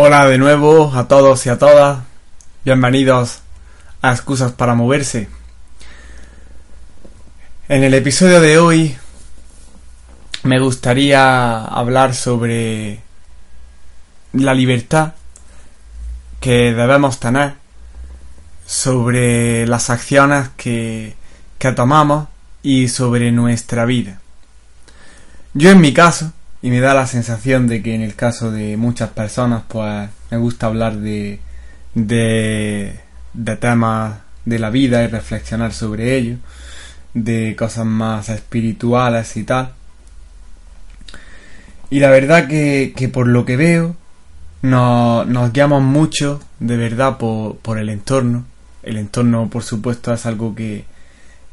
Hola de nuevo a todos y a todas. Bienvenidos a Excusas para Moverse. En el episodio de hoy me gustaría hablar sobre la libertad que debemos tener, sobre las acciones que, que tomamos y sobre nuestra vida. Yo en mi caso, y me da la sensación de que en el caso de muchas personas, pues me gusta hablar de, de, de temas de la vida y reflexionar sobre ello, de cosas más espirituales y tal. Y la verdad que, que por lo que veo, nos, nos guiamos mucho, de verdad, por, por el entorno. El entorno, por supuesto, es algo que,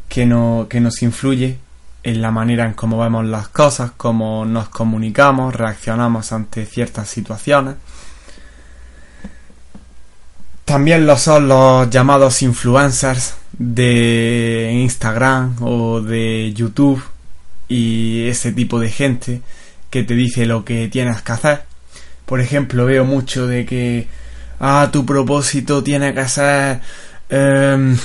que, no, que nos influye en la manera en cómo vemos las cosas, cómo nos comunicamos, reaccionamos ante ciertas situaciones. También lo son los llamados influencers de Instagram o de YouTube y ese tipo de gente que te dice lo que tienes que hacer. Por ejemplo, veo mucho de que, ah, tu propósito tiene que ser eh,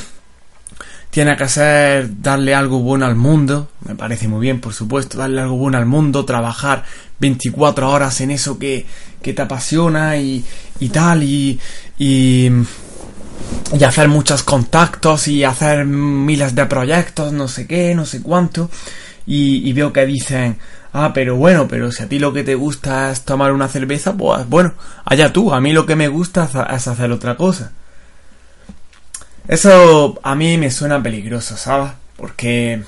tiene que ser darle algo bueno al mundo, me parece muy bien, por supuesto, darle algo bueno al mundo, trabajar 24 horas en eso que, que te apasiona y, y tal, y, y, y hacer muchos contactos y hacer miles de proyectos, no sé qué, no sé cuánto, y, y veo que dicen, ah, pero bueno, pero si a ti lo que te gusta es tomar una cerveza, pues bueno, allá tú, a mí lo que me gusta es hacer otra cosa. Eso a mí me suena peligroso, ¿sabes? Porque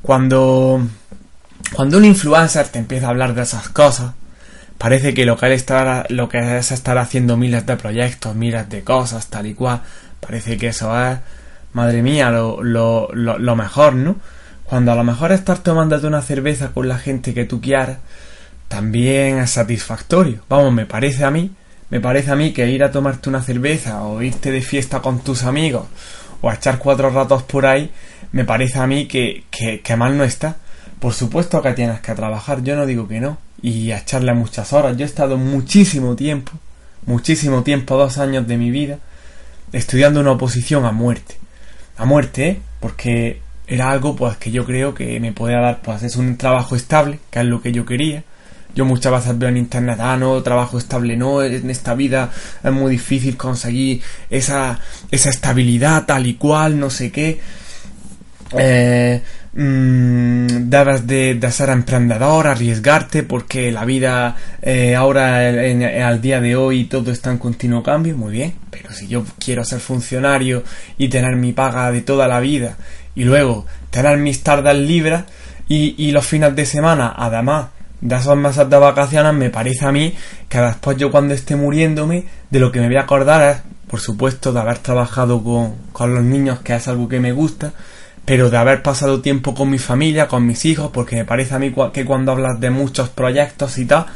cuando cuando un influencer te empieza a hablar de esas cosas, parece que lo que él es estar haciendo miles de proyectos, miles de cosas, tal y cual, parece que eso es, madre mía, lo, lo, lo, lo mejor, ¿no? Cuando a lo mejor estar tomándote una cerveza con la gente que tú quieras, también es satisfactorio. Vamos, me parece a mí me parece a mí que ir a tomarte una cerveza o irte de fiesta con tus amigos o a echar cuatro ratos por ahí, me parece a mí que, que, mal no está. Por supuesto que tienes que trabajar, yo no digo que no, y a echarle muchas horas. Yo he estado muchísimo tiempo, muchísimo tiempo, dos años de mi vida, estudiando una oposición a muerte. A muerte, ¿eh? Porque era algo pues que yo creo que me podía dar, pues es un trabajo estable, que es lo que yo quería, yo muchas veces veo en internet, ah, no, trabajo estable, no, en esta vida es muy difícil conseguir esa, esa estabilidad tal y cual, no sé qué. Eh, mmm, debes de, de, ser emprendedor, arriesgarte, porque la vida eh, ahora, en, al día de hoy, todo está en continuo cambio, muy bien, pero si yo quiero ser funcionario y tener mi paga de toda la vida, y luego tener mis tardes libres, y, y los fines de semana, además, de esos meses de vacaciones me parece a mí que después yo cuando esté muriéndome de lo que me voy a acordar es por supuesto de haber trabajado con, con los niños que es algo que me gusta pero de haber pasado tiempo con mi familia, con mis hijos, porque me parece a mí que cuando hablas de muchos proyectos y tal,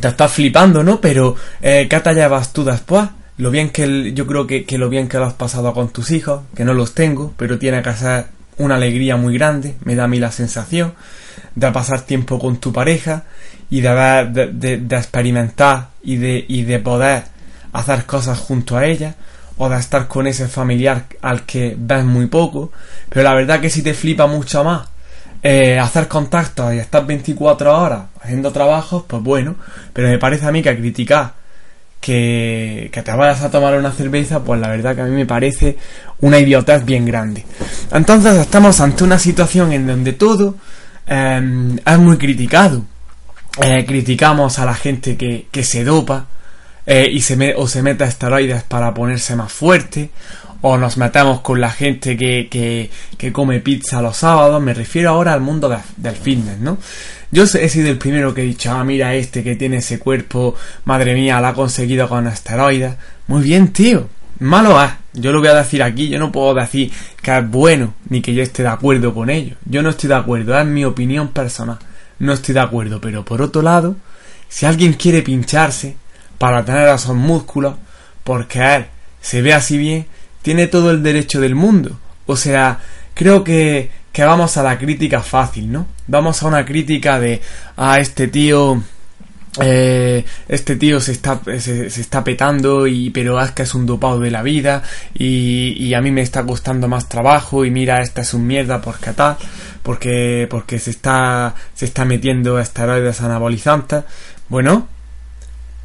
te estás flipando, ¿no? Pero, eh, ¿qué te llevas tú después? Lo bien que yo creo que, que, lo bien que lo has pasado con tus hijos, que no los tengo, pero tiene que ser una alegría muy grande, me da a mí la sensación de pasar tiempo con tu pareja y de, de, experimentar y de, y de poder hacer cosas junto a ella o de estar con ese familiar al que ves muy poco, pero la verdad que si te flipa mucho más eh, hacer contactos y estar 24 horas haciendo trabajos, pues bueno, pero me parece a mí que criticar que, te vayas a tomar una cerveza, pues la verdad que a mí me parece una idiotez bien grande. Entonces estamos ante una situación en donde todo eh, es muy criticado. Eh, criticamos a la gente que, que se dopa eh, y se me, o se mete esteroides para ponerse más fuerte, o nos metemos con la gente que, que, que come pizza los sábados. Me refiero ahora al mundo de, del fitness, ¿no? Yo he sido el primero que he dicho, ah, mira este que tiene ese cuerpo, madre mía, lo ha conseguido con esteroides. Muy bien, tío. Malo es. Yo lo voy a decir aquí, yo no puedo decir que es bueno ni que yo esté de acuerdo con ello. Yo no estoy de acuerdo, es mi opinión personal. No estoy de acuerdo, pero por otro lado, si alguien quiere pincharse para tener esos músculos, porque él se ve así bien, tiene todo el derecho del mundo. O sea, creo que, que vamos a la crítica fácil, ¿no? Vamos a una crítica de, a ah, este tío eh, este tío se está, se, está petando y pero que es un dopado de la vida y, y, a mí me está costando más trabajo y mira esta es un mierda porque tal porque porque se está se está metiendo esteroides anabolizantes bueno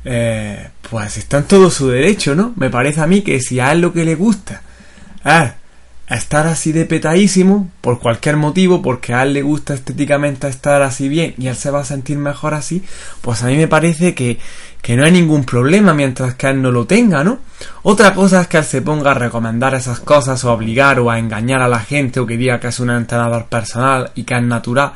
eh, pues está en todo su derecho no me parece a mí que si a él lo que le gusta es estar así de petadísimo por cualquier motivo, porque a él le gusta estéticamente estar así bien y él se va a sentir mejor así, pues a mí me parece que, que no hay ningún problema mientras que él no lo tenga, ¿no? Otra cosa es que él se ponga a recomendar esas cosas o a obligar o a engañar a la gente o que diga que es un entrenador personal y que es natural,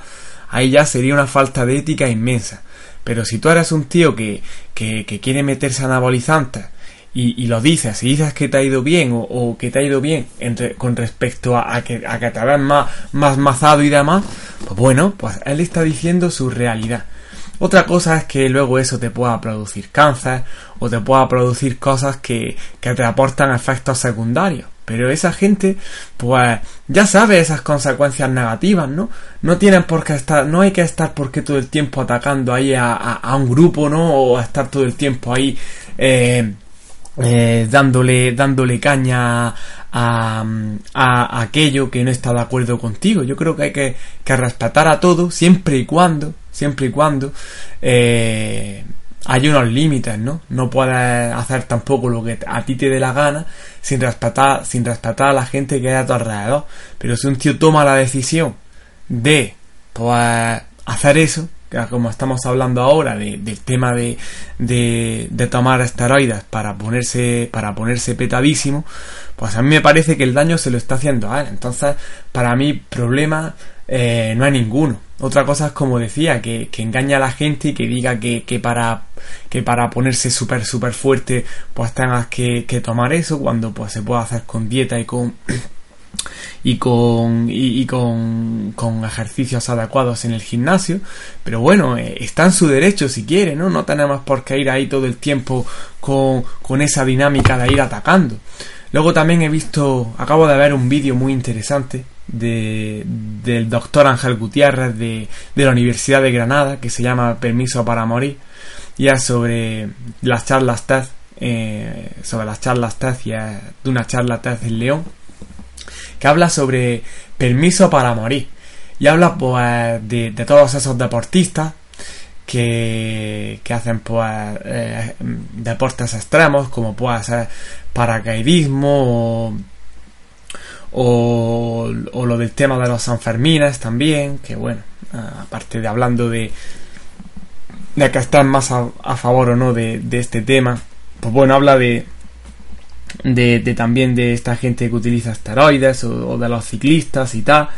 ahí ya sería una falta de ética inmensa. Pero si tú eres un tío que, que, que quiere meterse anabolizantes y, lo dices, y dices que te ha ido bien o, que te ha ido bien entre, con respecto a, que, a que te ves más, más mazado y demás, pues bueno, pues él está diciendo su realidad. Otra cosa es que luego eso te pueda producir cáncer o te pueda producir cosas que, que te aportan efectos secundarios. Pero esa gente, pues ya sabe esas consecuencias negativas, ¿no? No tienen por qué estar, no hay que estar porque todo el tiempo atacando ahí a, a, un grupo, ¿no? O estar todo el tiempo ahí eh, eh, dándole, dándole caña a, a, aquello que no está de acuerdo contigo. Yo creo que hay que, respetar a todo siempre y cuando, siempre y cuando eh, hay unos límites, ¿no? No puedes hacer tampoco lo que a ti te dé la gana sin respetar, sin respetar a la gente que hay a tu alrededor. Pero si un tío toma la decisión de pues hacer eso, como estamos hablando ahora del tema de, de, tomar esteroides para ponerse para ponerse petadísimo pues a mí me parece que el daño se lo está haciendo a él. Entonces para mí problema eh, no hay ninguno. Otra cosa es como decía que, que engaña a la gente y que diga que, que para que para ponerse súper súper fuerte pues tengas que, que tomar eso cuando pues se puede hacer con dieta y con y con, y, con, con, ejercicios adecuados en el gimnasio. Pero bueno, eh, está en su derecho si quiere, ¿no? No tenemos por qué ir ahí todo el tiempo con, con esa dinámica de ir atacando. Luego también he visto, acabo de ver un vídeo muy interesante de, del doctor Ángel Gutiérrez de, de la Universidad de Granada que se llama Permiso para Morir y es sobre las charlas TED, eh, sobre las charlas TED y de una charla TED en León que habla sobre permiso para morir. Y habla pues de, todos esos deportistas que, que hacen pues eh, deportes extremos como puede ser paracaidismo o, o, lo del tema de los Sanfermines también, que bueno, aparte de hablando de, de que están más a, a favor o no de, de, este tema, pues bueno, habla de, de, también de esta gente que utiliza esteroides o, de los ciclistas y tal,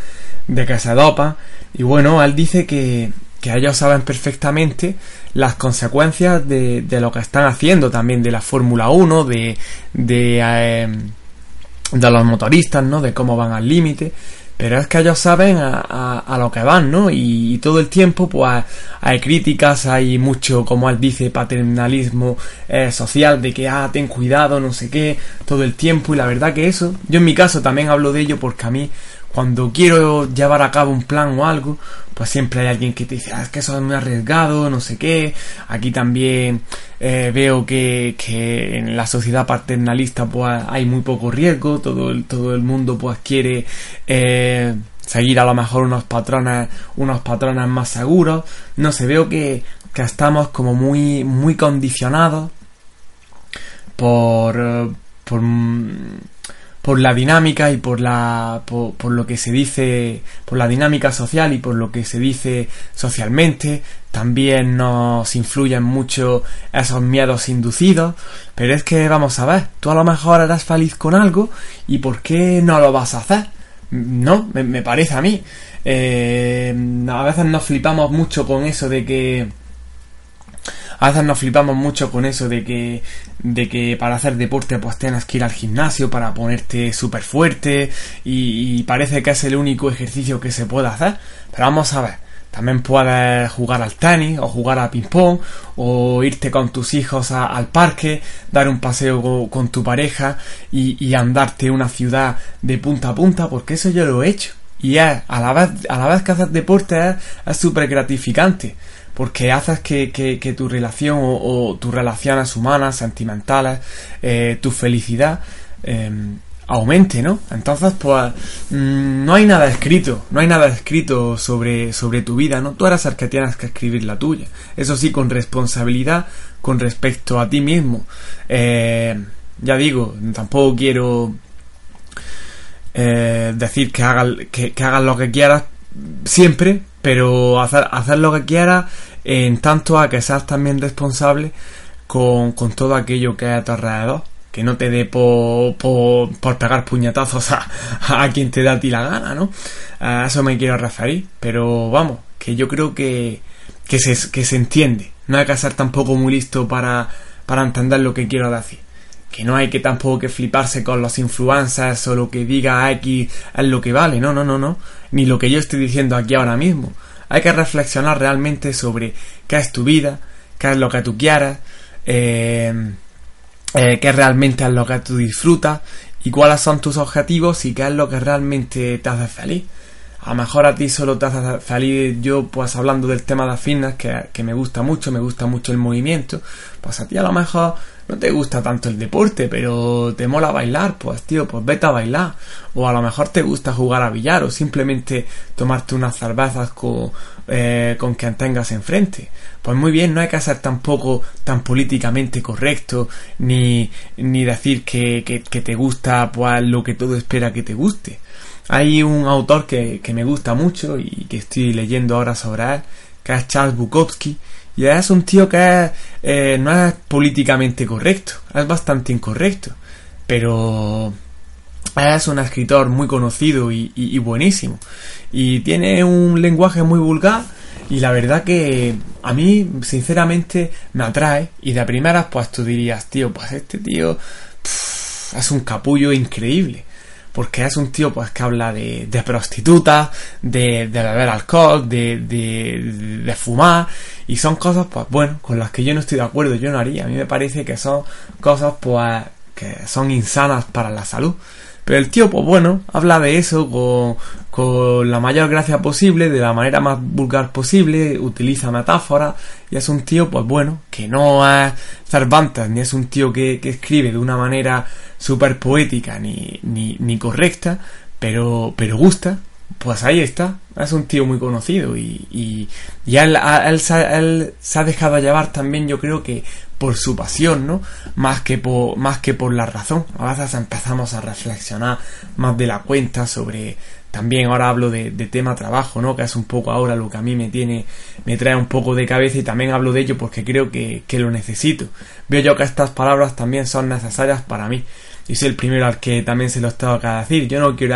de que se dopa. Y bueno, él dice que, que ellos saben perfectamente las consecuencias de, de, lo que están haciendo también de la Fórmula 1, de, de, eh, de los motoristas, ¿no? De cómo van al límite. Pero es que ellos saben a, a, lo que van, ¿no? Y, todo el tiempo, pues, hay críticas, hay mucho, como él dice, paternalismo eh, social, de que, ah, ten cuidado, no sé qué, todo el tiempo. Y la verdad que eso, yo en mi caso también hablo de ello porque a mí cuando quiero llevar a cabo un plan o algo, pues siempre hay alguien que te dice, ah, es que eso es muy arriesgado, no sé qué. Aquí también eh, veo que, que, en la sociedad paternalista pues hay muy poco riesgo, todo el, todo el mundo pues quiere eh, seguir a lo mejor unos patrones, unos patrones más seguros. No sé, veo que, que estamos como muy, muy condicionados por, por por la dinámica y por la por, lo que se dice por la dinámica social y por lo que se dice socialmente. También nos influyen mucho esos miedos inducidos. Pero es que vamos a ver tú a lo mejor eres feliz con algo y por qué no lo vas a hacer no me, parece a mí. Eh, a veces nos flipamos mucho con eso de que a veces nos flipamos mucho con eso de que, de que para hacer deporte pues tienes que ir al gimnasio para ponerte súper fuerte y, parece que es el único ejercicio que se puede hacer. Pero vamos a ver, también puedes jugar al tenis o jugar a ping pong o irte con tus hijos al parque, dar un paseo con, tu pareja y, andarte una ciudad de punta a punta porque eso yo lo he hecho. Y es, a la vez, a la vez que haces deporte es súper gratificante porque haces que, que, tu relación o, tus relaciones humanas, sentimentales, eh, tu felicidad em, aumente, ¿no? Entonces, pues, mm, no hay nada escrito, no hay nada escrito sobre, sobre tu vida, ¿no? Tú eres el que tienes que escribir la tuya. Eso sí, con responsabilidad con respecto a ti mismo. Eh, ya digo, tampoco quiero eh, decir que hagas que, hagas lo que quieras siempre, pero hacer, hacer lo que quieras en tanto a que seas también responsable con, con todo aquello que hay a tu alrededor que no te dé por, por, pegar puñetazos a, a, quien te da a ti la gana, ¿no? A eso me quiero referir, pero vamos, que yo creo que, que, se, que se entiende. No hay que ser tampoco muy listo para, para entender lo que quiero decir. Que no hay que tampoco que fliparse con los influencers o lo que diga X es lo que vale, no, no, no, no. Ni lo que yo estoy diciendo aquí ahora mismo. Hay que reflexionar realmente sobre qué es tu vida, qué es lo que tú quieras, eh, eh, qué realmente es lo que tú disfrutas y cuáles son tus objetivos y qué es lo que realmente te hace feliz. A lo mejor a ti solo te hace feliz yo, pues hablando del tema de fitness, que, que me gusta mucho, me gusta mucho el movimiento, pues a ti a lo mejor no te gusta tanto el deporte, pero te mola bailar, pues tío, pues vete a bailar. O a lo mejor te gusta jugar a billar o simplemente tomarte unas cervezas con, eh, con quien tengas enfrente. Pues muy bien, no hay que ser tampoco tan políticamente correcto, ni, ni decir que, que, te gusta pues lo que todo espera que te guste. Hay un autor que, que me gusta mucho y que estoy leyendo ahora sobre él, que es Charles Bukowski, y es un tío que eh, no es políticamente correcto, es bastante incorrecto, pero es un escritor muy conocido y, buenísimo. Y tiene un lenguaje muy vulgar y la verdad que a mí sinceramente me atrae y de primeras pues tú dirías, tío, pues este tío es un capullo increíble porque es un tío pues que habla de, de prostitutas, de, de, beber alcohol, de, de, de, fumar y son cosas pues bueno con las que yo no estoy de acuerdo, yo no haría, a mí me parece que son cosas pues que son insanas para la salud. Pero el tío, pues bueno, habla de eso con, con, la mayor gracia posible, de la manera más vulgar posible, utiliza metáforas, y es un tío, pues bueno, que no es Cervantes, ni es un tío que, que escribe de una manera súper poética ni, ni, ni correcta, pero, pero gusta, pues ahí está. Es un tío muy conocido y, y, y él, él, él, se ha dejado llevar también, yo creo que por su pasión, ¿no? Más que por, más que por la razón. A veces empezamos a reflexionar más de la cuenta sobre, también ahora hablo de, de, tema trabajo, ¿no? Que es un poco ahora lo que a mí me tiene, me trae un poco de cabeza y también hablo de ello porque creo que, que lo necesito. Veo yo que estas palabras también son necesarias para mí. Y soy el primero al que también se lo estaba que decir. Yo no quiero,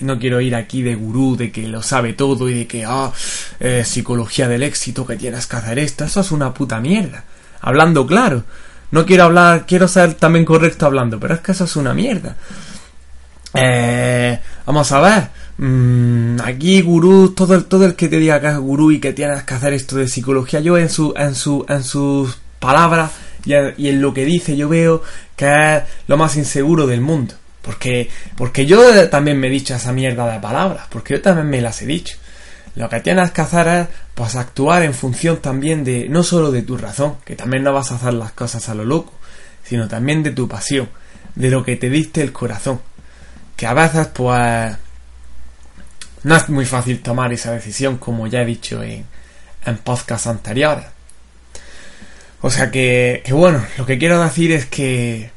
no quiero ir aquí de gurú, de que lo sabe todo y de que, ah, eh, psicología del éxito, que tienes que hacer esto. Eso es una puta mierda hablando claro. No quiero hablar, quiero ser también correcto hablando, pero es que eso es una mierda. Eh, vamos a ver. Mm, aquí gurú, todo el, todo el que te diga que es gurú y que tienes que hacer esto de psicología, yo en su, en su, en sus palabras y en, lo que dice yo veo que es lo más inseguro del mundo. Porque, porque yo también me he dicho esa mierda de palabras, porque yo también me las he dicho. Lo que tienes que hacer es pues actuar en función también de no solo de tu razón, que también no vas a hacer las cosas a lo loco, sino también de tu pasión, de lo que te diste el corazón. Que a veces pues no es muy fácil tomar esa decisión como ya he dicho en, en podcasts anteriores. O sea que, que bueno, lo que quiero decir es que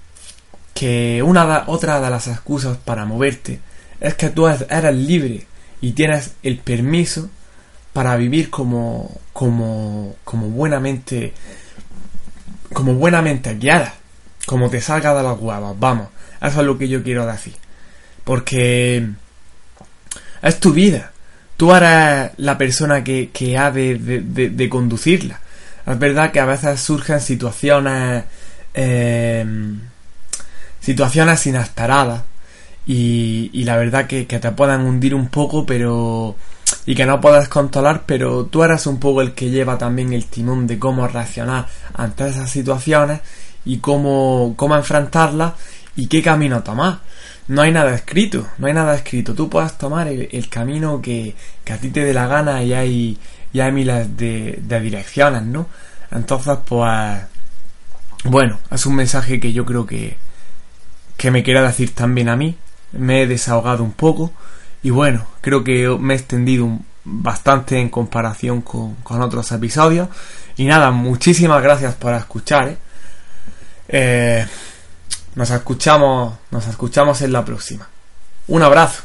que una otra de las excusas para moverte es que tú eres libre y tienes el permiso para vivir como, como, como buenamente, como buenamente guiada, como te salga de las huevas, vamos, eso es lo que yo quiero decir, porque es tu vida, tú eres la persona que, que ha de, de, conducirla, es verdad que a veces surgen situaciones, eh, situaciones inesperadas, y, y la verdad que, que te puedan hundir un poco, pero y que no puedas controlar, pero tú eres un poco el que lleva también el timón de cómo reaccionar ante esas situaciones y cómo, cómo enfrentarlas y qué camino tomar. No hay nada escrito, no hay nada escrito. Tú puedes tomar el, camino que, que, a ti te dé la gana y hay, y hay miles de, de direcciones, ¿no? Entonces, pues, bueno, es un mensaje que yo creo que, que me quiera decir también a mí. Me he desahogado un poco y bueno, creo que me he extendido bastante en comparación con, con otros episodios. Y nada, muchísimas gracias por escuchar. ¿eh? Eh, nos escuchamos, nos escuchamos en la próxima. Un abrazo.